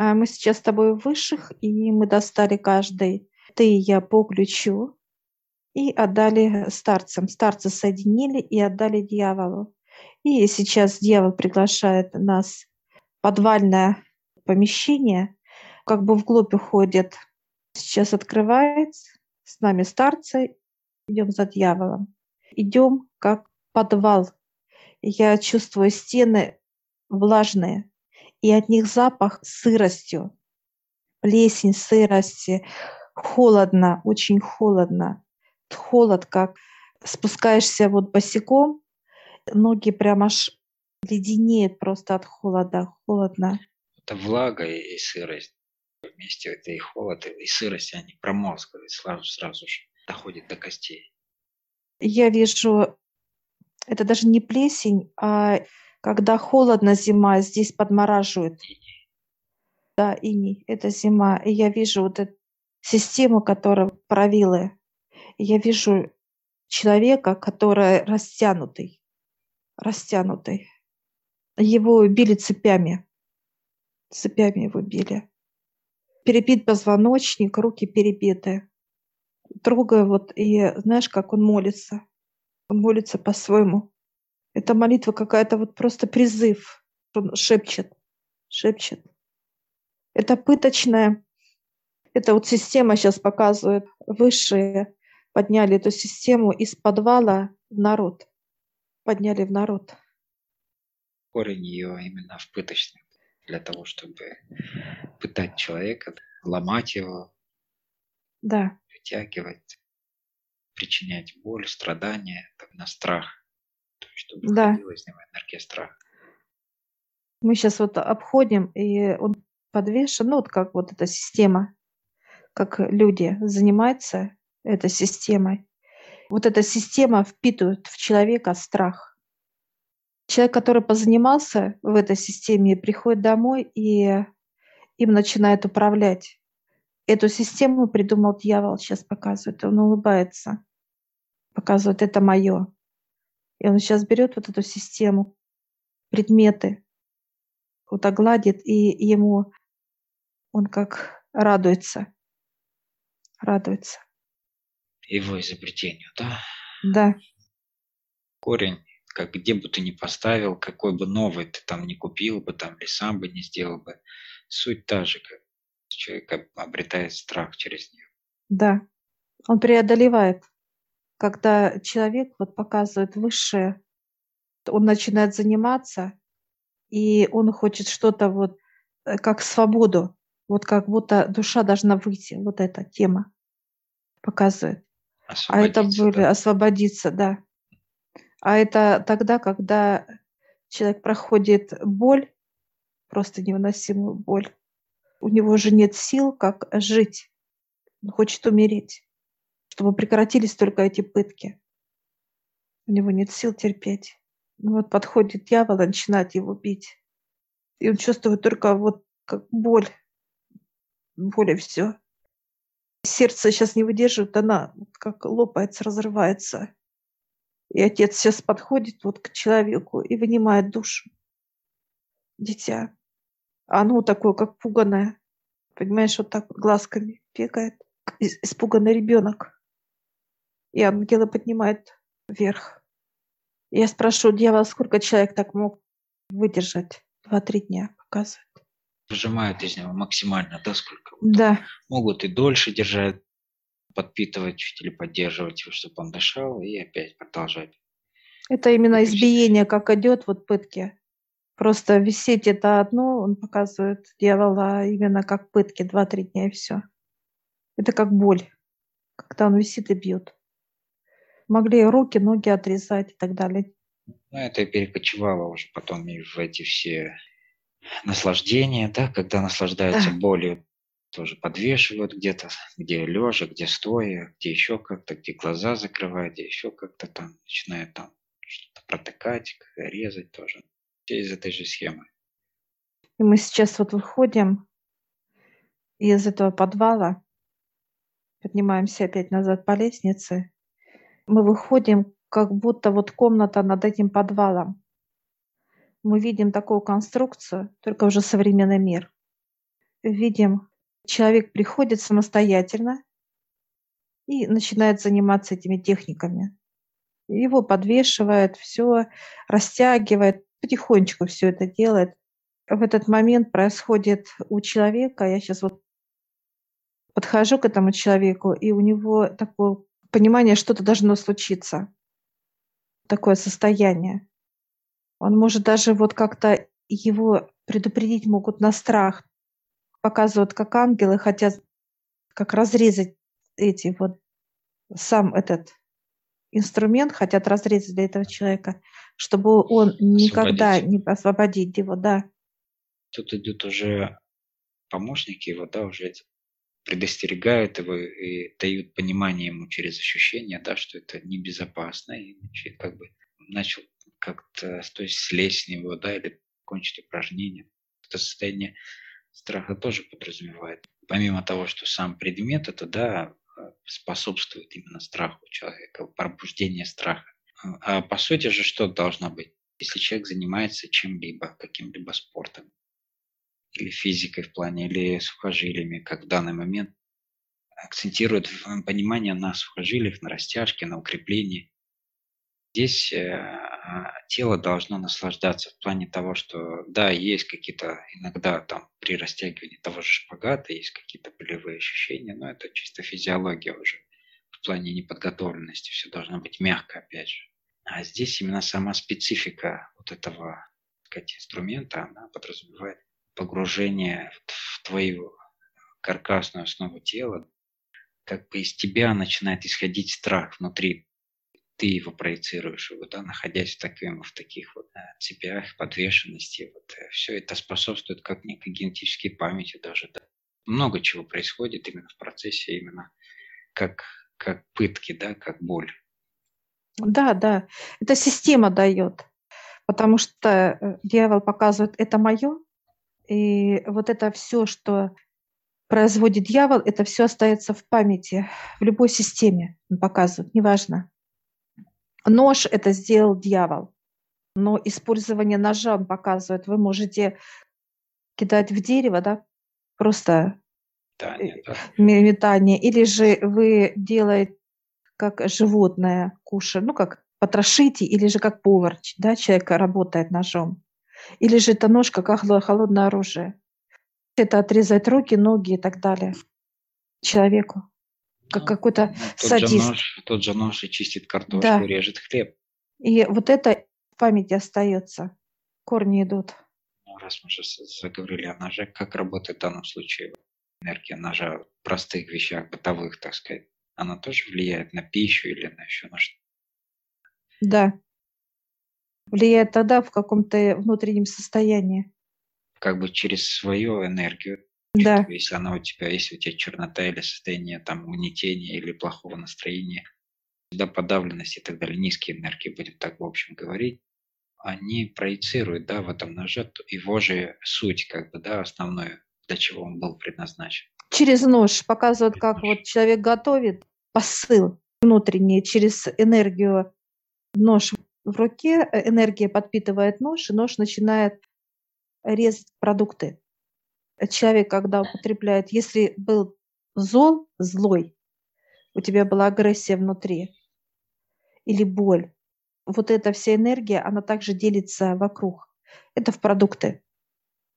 А мы сейчас с тобой в высших, и мы достали каждый, ты и я, по ключу, и отдали старцам. Старцы соединили и отдали дьяволу. И сейчас дьявол приглашает нас в подвальное помещение, как бы вглубь уходит. Сейчас открывается, с нами старцы, идем за дьяволом. Идем как подвал. Я чувствую стены влажные, и от них запах сыростью, плесень, сырости, холодно, очень холодно. Холод, как спускаешься вот босиком, ноги прям аж леденеют просто от холода, холодно. Это влага и сырость. Вместе это и холод, и сырость, они промозглые сразу, сразу же доходит до костей. Я вижу, это даже не плесень, а когда холодно зима, здесь подмораживает. Да, иней, это зима. И я вижу вот эту систему, которая провилы. И я вижу человека, который растянутый, растянутый. Его били цепями. Цепями его били. Перебит позвоночник, руки перебиты. Трогаю вот, и знаешь, как он молится. Он молится по-своему. Это молитва какая-то вот просто призыв. Он шепчет, шепчет. Это пыточная, это вот система сейчас показывает, высшие подняли эту систему из подвала в народ. Подняли в народ. Корень ее именно в пыточном. Для того, чтобы пытать человека, ломать его, да. вытягивать, причинять боль, страдания, на страх чтобы Да. выходила из страха. Мы сейчас вот обходим, и он подвешен, ну, вот как вот эта система, как люди занимаются этой системой. Вот эта система впитывает в человека страх. Человек, который позанимался в этой системе, приходит домой и им начинает управлять. Эту систему придумал дьявол, сейчас показывает, он улыбается, показывает, это мое. И он сейчас берет вот эту систему, предметы, вот так гладит, и ему он как радуется, радуется. Его изобретению, да? Да. Корень, как где бы ты ни поставил, какой бы новый ты там не купил бы, там, или сам бы не сделал бы, суть та же, как человек обретает страх через нее. Да, он преодолевает когда человек вот показывает высшее, он начинает заниматься, и он хочет что-то вот э, как свободу, вот как будто душа должна выйти, вот эта тема показывает. А это были да. освободиться, да. А это тогда, когда человек проходит боль, просто невыносимую боль, у него уже нет сил, как жить. Он хочет умереть чтобы прекратились только эти пытки. У него нет сил терпеть. Ну вот подходит дьявол начинает его бить. И он чувствует только вот как боль. Боль и все. Сердце сейчас не выдерживает, она как лопается, разрывается. И отец сейчас подходит вот к человеку и вынимает душу. Дитя. А оно такое, как пуганое. Понимаешь, вот так вот глазками бегает. Испуганный ребенок и ангелы поднимают вверх. Я спрошу дьявол, сколько человек так мог выдержать? Два-три дня, показывает. Выжимают из него максимально, да, сколько? Да. Могут и дольше держать, подпитывать чуть или поддерживать его, чтобы он дышал, и опять продолжать. Это именно избиение, как идет, вот пытки. Просто висеть это одно, он показывает дьявола именно как пытки, два-три дня и все. Это как боль, когда он висит и бьет могли руки, ноги отрезать и так далее. Ну, это перекочевало уже потом и в эти все наслаждения, да, когда наслаждаются да. болью, тоже подвешивают где-то, где лежа, где стоя, где еще как-то, где глаза закрывают, где еще как-то там начинают там что-то протыкать, резать тоже. Все из этой же схемы. И мы сейчас вот выходим из этого подвала, поднимаемся опять назад по лестнице, мы выходим, как будто вот комната над этим подвалом. Мы видим такую конструкцию, только уже современный мир. видим, человек приходит самостоятельно и начинает заниматься этими техниками. Его подвешивает, все растягивает, потихонечку все это делает. В этот момент происходит у человека, я сейчас вот подхожу к этому человеку, и у него такое понимание, что-то должно случиться. Такое состояние. Он может даже вот как-то его предупредить могут на страх. Показывают, как ангелы хотят как разрезать эти вот сам этот инструмент, хотят разрезать для этого человека, чтобы он никогда освободить. не освободить его, да. Тут идут уже помощники его, да, уже предостерегают его и дают понимание ему через ощущение, да, что это небезопасно, и как бы начал как-то, то есть слезть с него, да, или кончить упражнение. Это состояние страха тоже подразумевает. Помимо того, что сам предмет это, да, способствует именно страху человека, пробуждение страха. А по сути же что должно быть? Если человек занимается чем-либо, каким-либо спортом, или физикой в плане, или сухожилиями, как в данный момент, акцентирует понимание на сухожилиях, на растяжке, на укреплении. Здесь э, а, тело должно наслаждаться в плане того, что да, есть какие-то иногда там при растягивании того же шпагата есть какие-то болевые ощущения, но это чисто физиология уже в плане неподготовленности, все должно быть мягко опять же. А здесь именно сама специфика вот этого сказать, инструмента, она подразумевает погружение в твою каркасную основу тела, как бы из тебя начинает исходить страх внутри. Ты его проецируешь, его, да, находясь в, таким, в таких вот э, цепях, подвешенности. Вот, э, все это способствует как некой генетической памяти даже. Да. Много чего происходит именно в процессе, именно как, как пытки, да, как боль. Да, да. Это система дает. Потому что э, дьявол показывает, это мое, и вот это все, что производит дьявол, это все остается в памяти, в любой системе он показывает, неважно. Нож это сделал дьявол, но использование ножа он показывает. Вы можете кидать в дерево, да, просто метание, да. метание. Или же вы делаете как животное кушает, ну как потрошите, или же как повар, да, человек работает ножом. Или же это нож, как холодное оружие. Это отрезать руки, ноги и так далее человеку. Как ну, какой-то ну, тот садист. Же нож, тот же нож и чистит картошку, да. режет хлеб. И вот это в памяти остается. Корни идут. Ну, раз мы сейчас заговорили о ноже, как работает в данном случае энергия ножа в простых вещах, бытовых, так сказать? Она тоже влияет на пищу или на еще на что? Да влияет тогда в каком-то внутреннем состоянии. Как бы через свою энергию. Да. Если она у тебя, если у тебя чернота или состояние там угнетения или плохого настроения, всегда подавленность и так далее, низкие энергии, будем так в общем говорить, они проецируют, да, в этом ноже его же суть, как бы, да, основную, для чего он был предназначен. Через нож показывают, через как нож. вот человек готовит посыл внутренний через энергию нож в руке, э, энергия подпитывает нож, и нож начинает резать продукты. Человек, когда употребляет, если был зол, злой, у тебя была агрессия внутри или боль, вот эта вся энергия, она также делится вокруг. Это в продукты.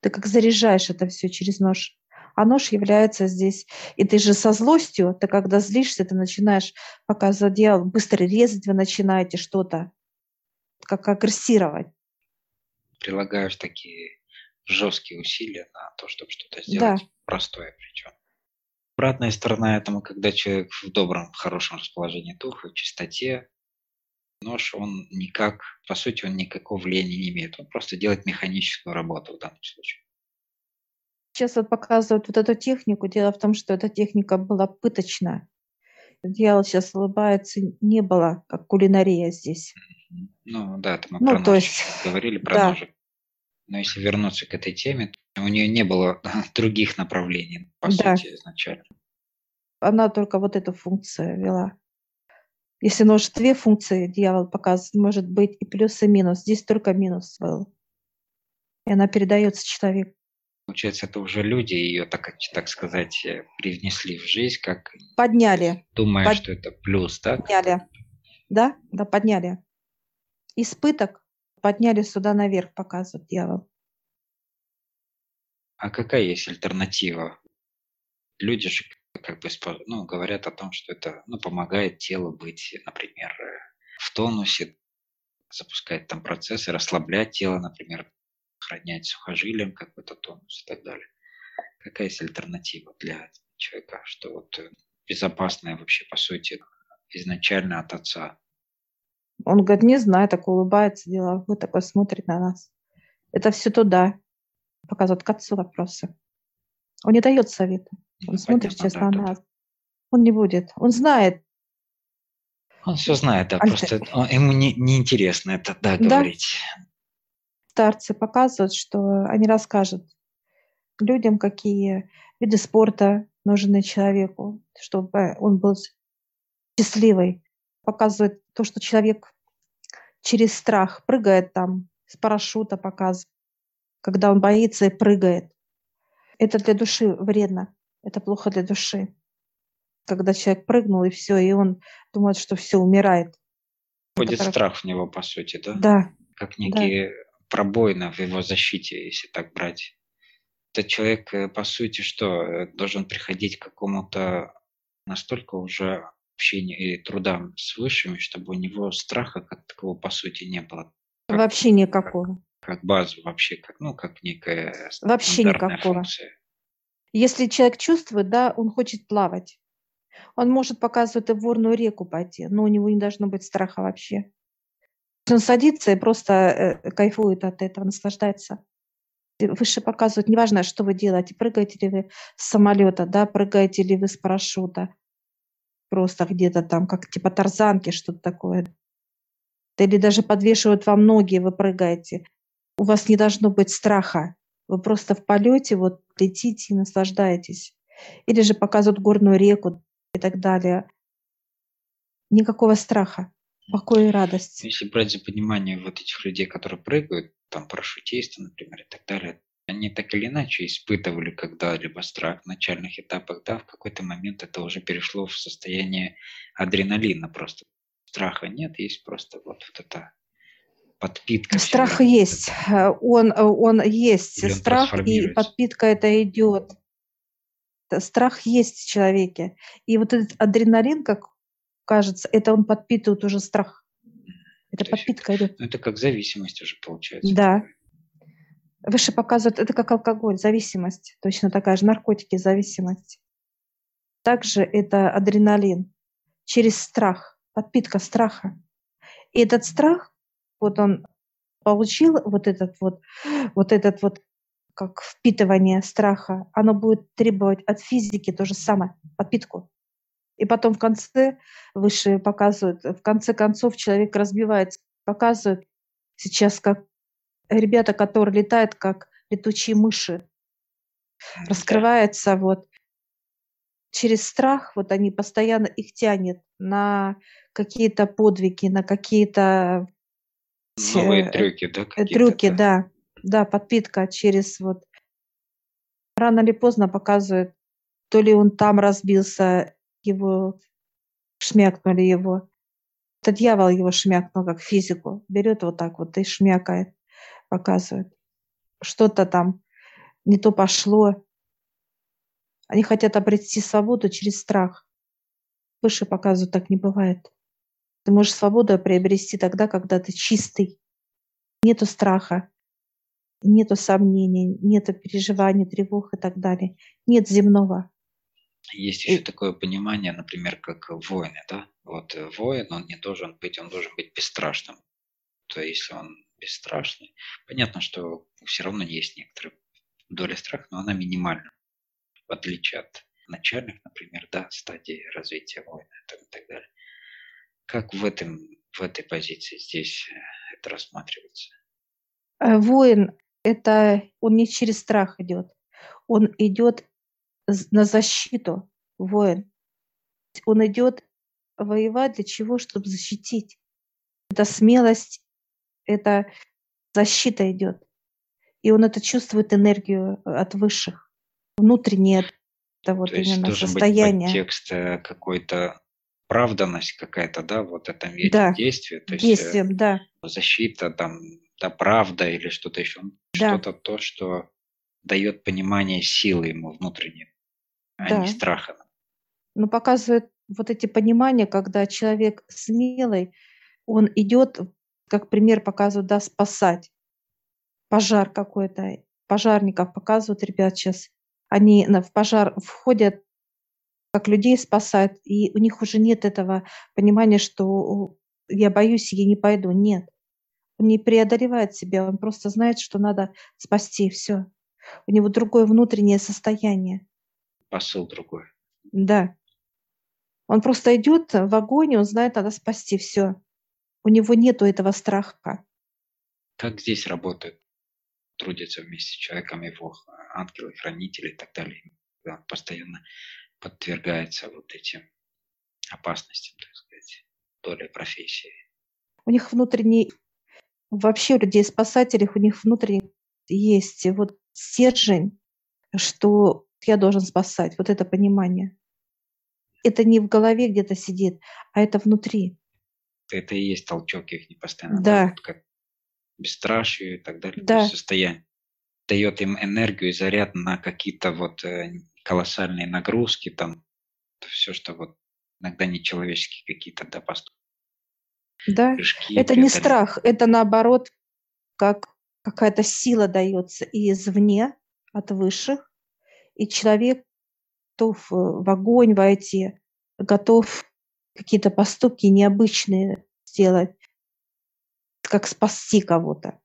Ты как заряжаешь это все через нож. А нож является здесь. И ты же со злостью, ты когда злишься, ты начинаешь показывать дьявол, быстро резать вы начинаете что-то как агрессировать. Прилагаешь такие жесткие усилия на то, чтобы что-то сделать да. простое причем. Обратная сторона этому, когда человек в добром, хорошем расположении духа, в чистоте, нож, он никак, по сути, он никакого влияния не имеет. Он просто делает механическую работу в данном случае. Сейчас вот показывают вот эту технику. Дело в том, что эта техника была пыточная. Дьявол сейчас улыбается, не было, как кулинария здесь. Ну да, это мы ну, про то есть, говорили, про да. ножик. Но если вернуться к этой теме, у нее не было других направлений, по да. сути, изначально. Она только вот эту функцию вела. Если нож две функции дьявол показывает, может быть и плюс, и минус. Здесь только минус был. И она передается человеку. Получается, это уже люди ее, так, так сказать, э, привнесли в жизнь, как... Подняли. Думая, Под... что это плюс, да? Подняли. Да, да, подняли. Испыток подняли сюда наверх, показывает дьявол. А какая есть альтернатива? Люди же как бы ну, говорят о том, что это ну, помогает телу быть, например, в тонусе, запускать там процессы, расслаблять тело, например, сохранять сухожилием какой-то тонус и так далее. Какая есть альтернатива для человека, что вот безопасная вообще, по сути, изначально от отца? Он говорит, не знаю, так улыбается, деловой такой смотрит на нас. Это все туда. Показывает к отцу вопросы. Он не дает совета. Он ну, смотрит сейчас да, на нас. Он не будет. Он знает. Он все знает, да, Альтер... просто ему не, не интересно это, да, говорить. Да. Старцы показывают, что они расскажут людям, какие виды спорта нужны человеку, чтобы он был счастливый. Показывает то, что человек через страх прыгает там, с парашюта показывает, когда он боится и прыгает. Это для души вредно. Это плохо для души. Когда человек прыгнул, и все, и он думает, что все, умирает. Входит это страх в него, по сути, да? Да. Как некие да. пробоины в его защите, если так брать. Этот человек, э, по сути, что э, должен приходить к какому-то настолько уже общению и трудам с высшими, чтобы у него страха как такового, по сути, не было. Как, вообще никакого. Как, как базу вообще, как, ну, как некая Вообще никакого. Функция. Если человек чувствует, да, он хочет плавать. Он может показывать и в горную реку пойти, но у него не должно быть страха вообще. Он садится и просто э, кайфует от этого, наслаждается. Выше показывают, неважно, что вы делаете, прыгаете ли вы с самолета, да, прыгаете ли вы с парашюта, просто где-то там, как типа тарзанки, что-то такое. Или даже подвешивают вам ноги, вы прыгаете. У вас не должно быть страха. Вы просто в полете вот летите и наслаждаетесь. Или же показывают горную реку и так далее. Никакого страха, покой и радость. Если брать за понимание вот этих людей, которые прыгают, там парашютисты, например, и так далее, они так или иначе испытывали когда-либо страх в начальных этапах, да, в какой-то момент это уже перешло в состояние адреналина просто. Страха нет, есть просто вот, вот это подпитка. Страх есть, э, он, э, он есть, Или страх и подпитка это идет. Страх есть в человеке. И вот этот адреналин, как кажется, это он подпитывает уже страх. Это То подпитка идет. Ну, это как зависимость уже получается. Да. Выше показывают, это как алкоголь, зависимость. Точно такая же, наркотики, зависимость. Также это адреналин через страх, подпитка страха. И этот страх вот он получил вот этот вот, вот этот вот как впитывание страха, оно будет требовать от физики то же самое, подпитку. И потом в конце выше показывают, в конце концов человек разбивается, показывают сейчас как ребята, которые летают как летучие мыши, раскрывается вот через страх, вот они постоянно их тянет на какие-то подвиги, на какие-то Новые трюки, да? Э, трюки, да. Да, подпитка через вот... Рано или поздно показывает, то ли он там разбился, его шмякнули его. Это дьявол его шмякнул, как физику. Берет вот так вот и шмякает, показывает. Что-то там не то пошло. Они хотят обрести свободу через страх. Выше показывают, так не бывает. Ты можешь свободу приобрести тогда, когда ты чистый. Нету страха, нету сомнений, нету переживаний, тревог и так далее. Нет земного. Есть еще и... такое понимание, например, как воины, да? Вот э, воин, он не должен быть, он должен быть бесстрашным. То есть, если он бесстрашный, понятно, что все равно есть некоторая доля страха, но она минимальна, в отличие от начальных, например, да, стадий развития воина и так далее. Как в, этом, в этой позиции здесь э, это рассматривается? Э, воин – это он не через страх идет, он идет на защиту, воин. Он идет воевать для чего? Чтобы защитить. Это смелость, это защита идет. И он это чувствует энергию от высших, внутреннее это вот То есть именно быть состояние. подтекст э, какой-то оправданность какая-то, да, вот этом этих Да, действий, то есть э, действием, да, защита, там, да, правда или что-то еще, да, что-то то, что дает понимание силы ему внутренней, а не да. страха. Но показывает вот эти понимания, когда человек смелый, он идет, как пример показывают, да, спасать. Пожар какой-то, пожарников показывают, ребят, сейчас они в пожар входят, как людей спасать, и у них уже нет этого понимания, что я боюсь, я не пойду. Нет. Он не преодолевает себя, он просто знает, что надо спасти, все. У него другое внутреннее состояние. Посыл другой. Да. Он просто идет в огонь, он знает, надо спасти все. У него нету этого страха. Как здесь работают, трудятся вместе с человеком его ангелы, хранители и так далее. Да, он постоянно подвергается вот этим опасностям, так сказать, долей профессии. У них внутренний, вообще у людей спасателей, у них внутренний есть вот стержень, что я должен спасать, вот это понимание. Это не в голове где-то сидит, а это внутри. Это и есть толчок их постоянно. Да. Вот как бесстрашие и так далее. Да. состояние дает им энергию и заряд на какие-то вот э, колоссальные нагрузки, там все, что вот иногда нечеловеческие какие-то да, поступки, Да. прыжки. Это не страх, это наоборот, как какая-то сила дается и извне, от высших, и человек готов э, в огонь войти, готов какие-то поступки необычные сделать, как спасти кого-то.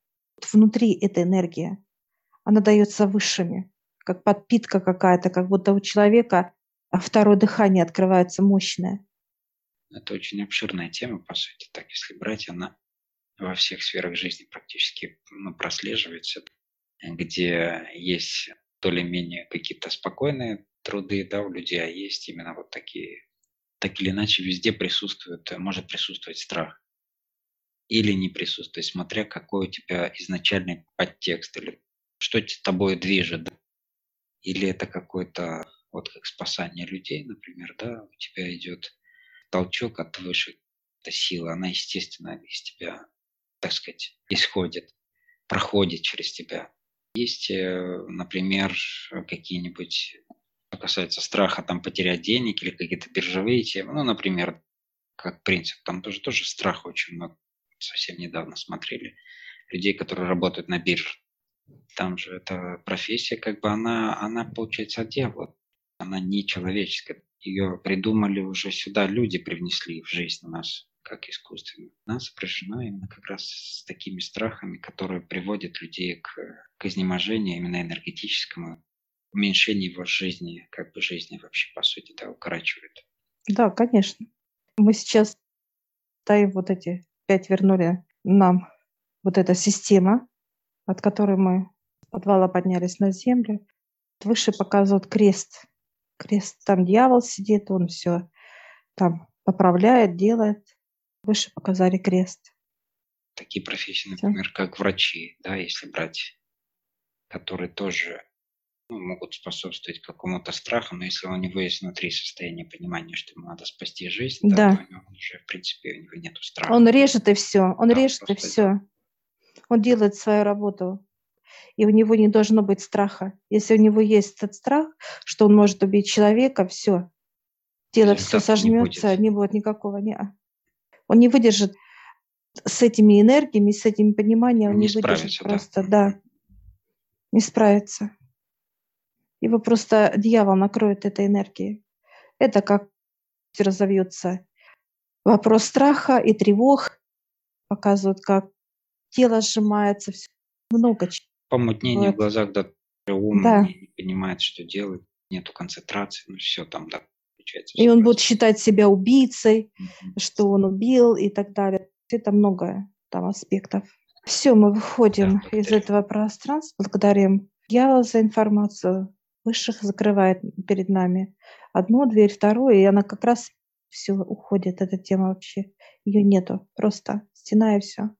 Внутри эта энергия, она дается высшими, как подпитка какая-то, как будто у человека а, второе дыхание открывается мощное. Это очень обширная тема, по сути, так если брать, она во всех сферах жизни практически ну, прослеживается, где есть более-менее какие-то спокойные труды да, у людей, а есть именно вот такие, так или иначе везде присутствует, может присутствовать страх. Или не присутствует, смотря какой у тебя изначальный подтекст, или что тобой движет. Или это какой-то, вот как спасание людей, например, да, у тебя идет толчок от выше, эта сила, она, естественно, из тебя, так сказать, исходит, проходит через тебя. Есть, э, например, какие-нибудь, что касается страха, там, потерять денег или какие-то биржевые темы, ну, например, как принцип, там тоже, тоже страх очень много. Совсем недавно смотрели людей, которые работают на бирже. Там же эта профессия, как бы она, она получается от дьявола. Она не человеческая. Ее придумали уже сюда, люди привнесли в жизнь нас, как искусственно. Она сопряжена именно как раз с такими страхами, которые приводят людей к, к изнеможению именно энергетическому, уменьшению его жизни, как бы жизни вообще, по сути, да, укорачивает. Да, конечно. Мы сейчас ставим вот эти пять вернули нам вот эта система, от которой мы с подвала поднялись на землю. Выше показывают крест. Крест, там дьявол сидит, он все там поправляет, делает. Выше показали крест. Такие профессии, например, как врачи, да, если брать, которые тоже ну, могут способствовать какому-то страху, но если у него есть внутри состояние понимания, что ему надо спасти жизнь, да, то у него уже, в принципе, у него нет страха. Он режет и все, он Да, режет и все. Он делает свою работу. И у него не должно быть страха. Если у него есть этот страх, что он может убить человека, все. Тело все Результата не сожмется, будет. не будет никакого. Не. Он не выдержит с этими энергиями, с этим пониманием, он Не не, выдержит просто, да. Не справится. Его просто дьявол накроет этой энергией. Это как разовьется вопрос страха и тревог. Показывают, как тело сжимается, всё. много чего. Помутнение в Вот. глазах, да, ум Да. не, понимает, что делать, нету концентрации, ну все там, да, получается. И он будет просто. считать себя убийцей, Мгм. что он убил и так далее. Это много там аспектов. Все, мы выходим Да, из этого пространства. Благодарим дьявола за информацию. Высших закрывает перед нами одну дверь, вторую, и она как раз все уходит, эта тема вообще. Ее нету. Просто стена и все.